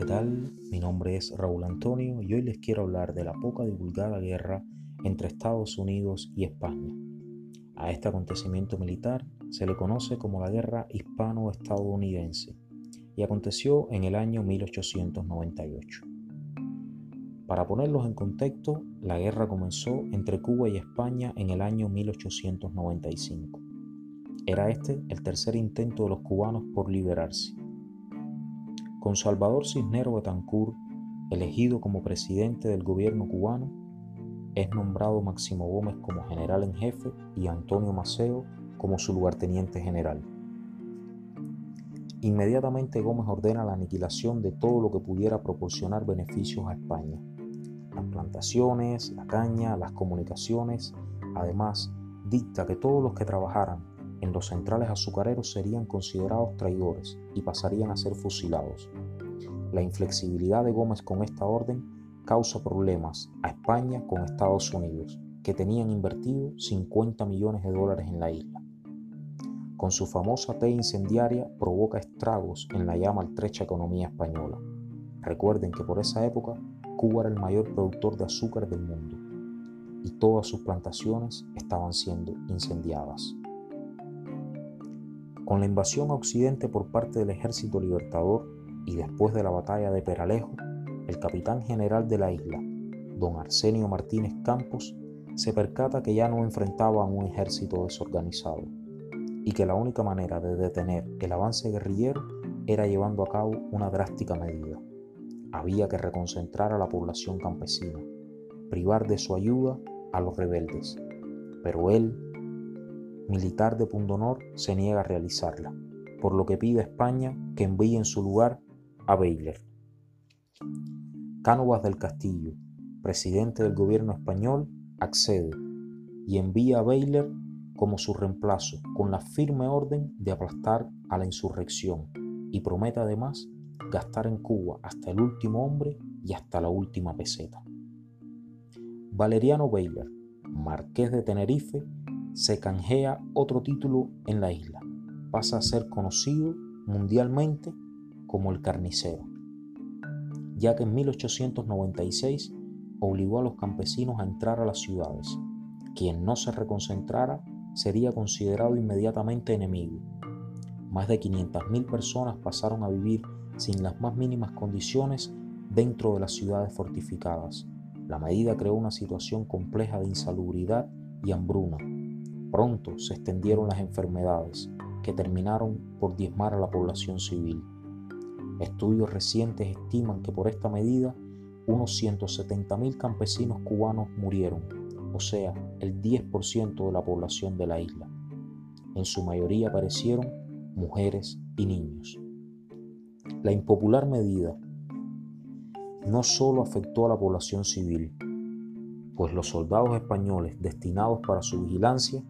¿qué tal? Mi nombre es Raúl Antonio y hoy les quiero hablar de la poca divulgada guerra entre Estados Unidos y España. A este acontecimiento militar se le conoce como la Guerra Hispano-Estadounidense y aconteció en el año 1898. Para ponerlos en contexto, la guerra comenzó entre Cuba y España en el año 1895. Era este el tercer intento de los cubanos por liberarse con Salvador Cisnero Betancourt elegido como presidente del gobierno cubano, es nombrado Máximo Gómez como general en jefe y Antonio Maceo como su lugarteniente general. Inmediatamente Gómez ordena la aniquilación de todo lo que pudiera proporcionar beneficios a España. Las plantaciones, la caña, las comunicaciones. Además, dicta que todos los que trabajaran en los centrales azucareros serían considerados traidores y pasarían a ser fusilados. La inflexibilidad de Gómez con esta orden causa problemas a España con Estados Unidos, que tenían invertido 50 millones de dólares en la isla. Con su famosa T incendiaria provoca estragos en la ya maltrecha economía española. Recuerden que por esa época Cuba era el mayor productor de azúcar del mundo y todas sus plantaciones estaban siendo incendiadas. Con la invasión a Occidente por parte del Ejército Libertador y después de la batalla de Peralejo, el capitán general de la isla, don Arsenio Martínez Campos, se percata que ya no enfrentaba a un ejército desorganizado y que la única manera de detener el avance guerrillero era llevando a cabo una drástica medida. Había que reconcentrar a la población campesina, privar de su ayuda a los rebeldes. Pero él militar de Pundonor se niega a realizarla, por lo que pide a España que envíe en su lugar a Baylor. Cánovas del Castillo, presidente del gobierno español, accede y envía a Baylor como su reemplazo, con la firme orden de aplastar a la insurrección, y promete además gastar en Cuba hasta el último hombre y hasta la última peseta. Valeriano Baylor, marqués de Tenerife, se canjea otro título en la isla. Pasa a ser conocido mundialmente como el carnicero, ya que en 1896 obligó a los campesinos a entrar a las ciudades. Quien no se reconcentrara sería considerado inmediatamente enemigo. Más de 500.000 personas pasaron a vivir sin las más mínimas condiciones dentro de las ciudades fortificadas. La medida creó una situación compleja de insalubridad y hambruna, Pronto se extendieron las enfermedades que terminaron por diezmar a la población civil. Estudios recientes estiman que por esta medida unos 170.000 campesinos cubanos murieron, o sea, el 10% de la población de la isla. En su mayoría aparecieron mujeres y niños. La impopular medida no solo afectó a la población civil, pues los soldados españoles destinados para su vigilancia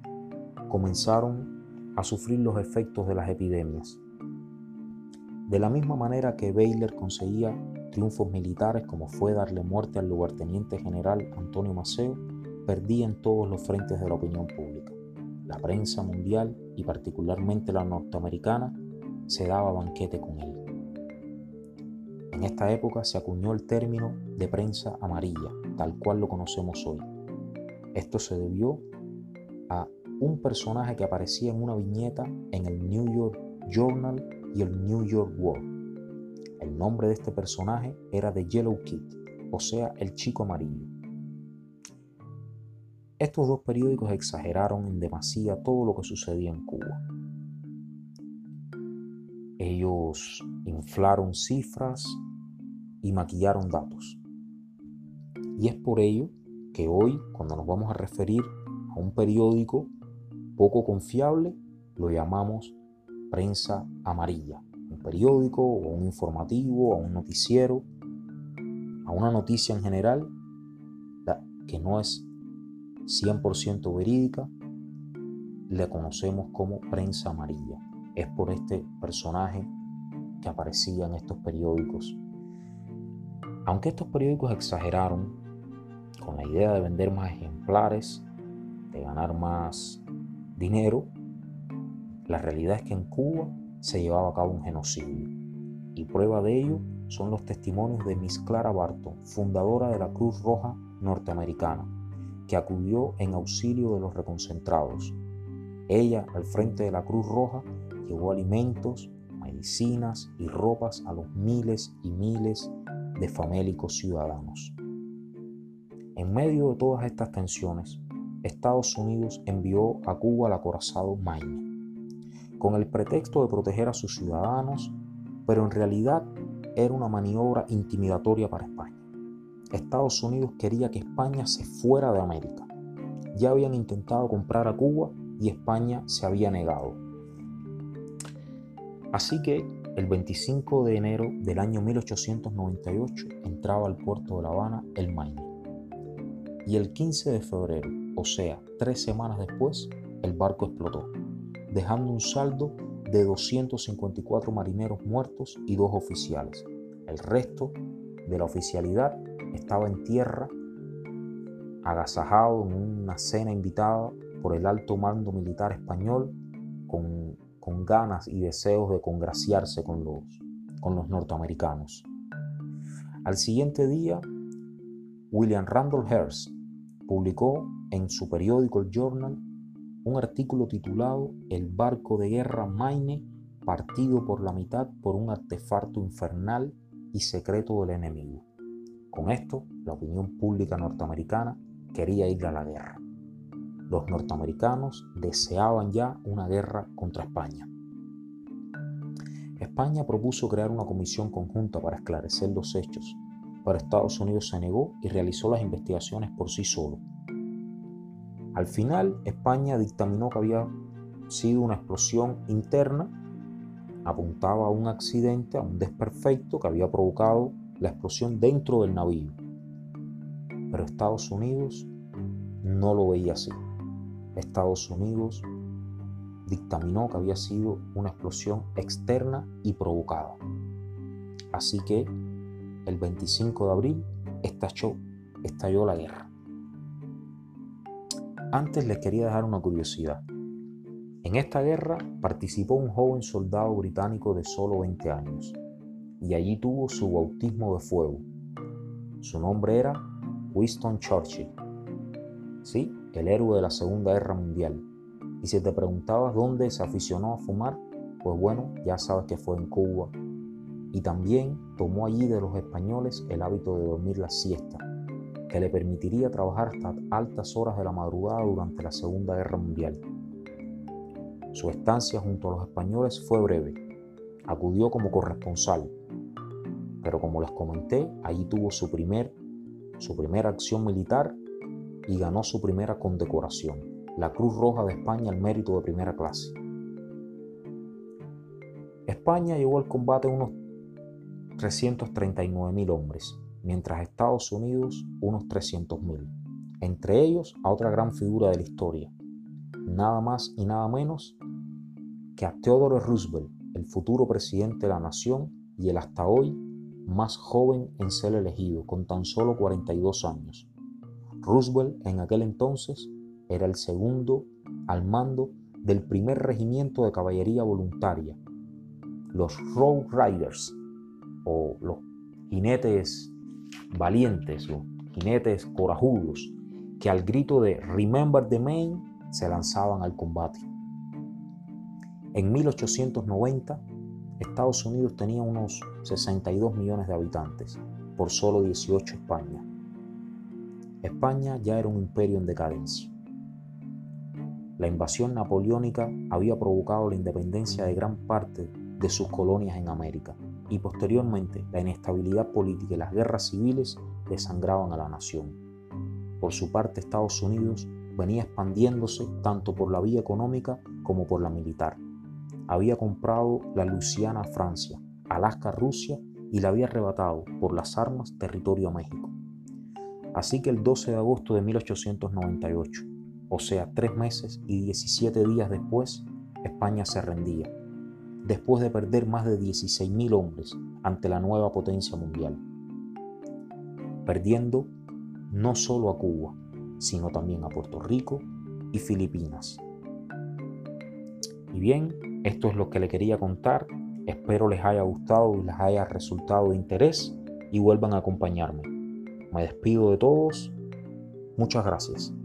comenzaron a sufrir los efectos de las epidemias. De la misma manera que Baylor conseguía triunfos militares como fue darle muerte al lugarteniente general Antonio Maceo, perdía en todos los frentes de la opinión pública. La prensa mundial y particularmente la norteamericana se daba banquete con él. En esta época se acuñó el término de prensa amarilla, tal cual lo conocemos hoy. Esto se debió un personaje que aparecía en una viñeta en el New York Journal y el New York World. El nombre de este personaje era The Yellow Kid, o sea, el chico amarillo. Estos dos periódicos exageraron en demasía todo lo que sucedía en Cuba. Ellos inflaron cifras y maquillaron datos. Y es por ello que hoy, cuando nos vamos a referir a un periódico poco confiable, lo llamamos prensa amarilla. Un periódico o un informativo o un noticiero, a una noticia en general que no es 100% verídica, le conocemos como prensa amarilla. Es por este personaje que aparecía en estos periódicos. Aunque estos periódicos exageraron con la idea de vender más ejemplares, de ganar más dinero, la realidad es que en Cuba se llevaba a cabo un genocidio. Y prueba de ello son los testimonios de Miss Clara Barton, fundadora de la Cruz Roja norteamericana, que acudió en auxilio de los reconcentrados. Ella, al frente de la Cruz Roja, llevó alimentos, medicinas y ropas a los miles y miles de famélicos ciudadanos. En medio de todas estas tensiones, Estados Unidos envió a Cuba al acorazado Maine, con el pretexto de proteger a sus ciudadanos, pero en realidad era una maniobra intimidatoria para España. Estados Unidos quería que España se fuera de América. Ya habían intentado comprar a Cuba y España se había negado. Así que el 25 de enero del año 1898 entraba al puerto de La Habana el Maine. Y el 15 de febrero, o sea, tres semanas después, el barco explotó, dejando un saldo de 254 marineros muertos y dos oficiales. El resto de la oficialidad estaba en tierra, agasajado en una cena invitada por el alto mando militar español, con, con ganas y deseos de congraciarse con los, con los norteamericanos. Al siguiente día, William Randolph Hearst publicó en su periódico El Journal un artículo titulado El barco de guerra Maine partido por la mitad por un artefacto infernal y secreto del enemigo. Con esto, la opinión pública norteamericana quería ir a la guerra. Los norteamericanos deseaban ya una guerra contra España. España propuso crear una comisión conjunta para esclarecer los hechos, pero Estados Unidos se negó y realizó las investigaciones por sí solo. Al final, España dictaminó que había sido una explosión interna, apuntaba a un accidente, a un desperfecto que había provocado la explosión dentro del navío. Pero Estados Unidos no lo veía así. Estados Unidos dictaminó que había sido una explosión externa y provocada. Así que el 25 de abril estalló, estalló la guerra. Antes les quería dejar una curiosidad. En esta guerra participó un joven soldado británico de solo 20 años y allí tuvo su bautismo de fuego. Su nombre era Winston Churchill. Sí, el héroe de la Segunda Guerra Mundial. Y si te preguntabas dónde se aficionó a fumar, pues bueno, ya sabes que fue en Cuba. Y también tomó allí de los españoles el hábito de dormir la siesta, que le permitiría trabajar hasta altas horas de la madrugada durante la Segunda Guerra Mundial. Su estancia junto a los españoles fue breve. Acudió como corresponsal, pero como les comenté, allí tuvo su, primer, su primera acción militar y ganó su primera condecoración, la Cruz Roja de España al mérito de primera clase. España llevó al combate unos 339 mil hombres, mientras Estados Unidos unos 300 mil. Entre ellos a otra gran figura de la historia, nada más y nada menos que a Theodore Roosevelt, el futuro presidente de la nación y el hasta hoy más joven en ser elegido, con tan solo 42 años. Roosevelt en aquel entonces era el segundo al mando del primer regimiento de caballería voluntaria, los Road Riders, o los jinetes valientes, los jinetes corajudos, que al grito de Remember the Maine se lanzaban al combate. En 1890, Estados Unidos tenía unos 62 millones de habitantes, por solo 18 España. España ya era un imperio en decadencia. La invasión napoleónica había provocado la independencia de gran parte de sus colonias en América y posteriormente la inestabilidad política y las guerras civiles desangraban a la nación. Por su parte, Estados Unidos venía expandiéndose tanto por la vía económica como por la militar había comprado la Luisiana a Francia, Alaska a Rusia y la había arrebatado por las armas territorio a México. Así que el 12 de agosto de 1898, o sea, tres meses y 17 días después, España se rendía, después de perder más de 16.000 hombres ante la nueva potencia mundial, perdiendo no solo a Cuba, sino también a Puerto Rico y Filipinas. Y bien, esto es lo que le quería contar Espero les haya gustado y les haya resultado de interés y vuelvan a acompañarme. Me despido de todos. Muchas gracias.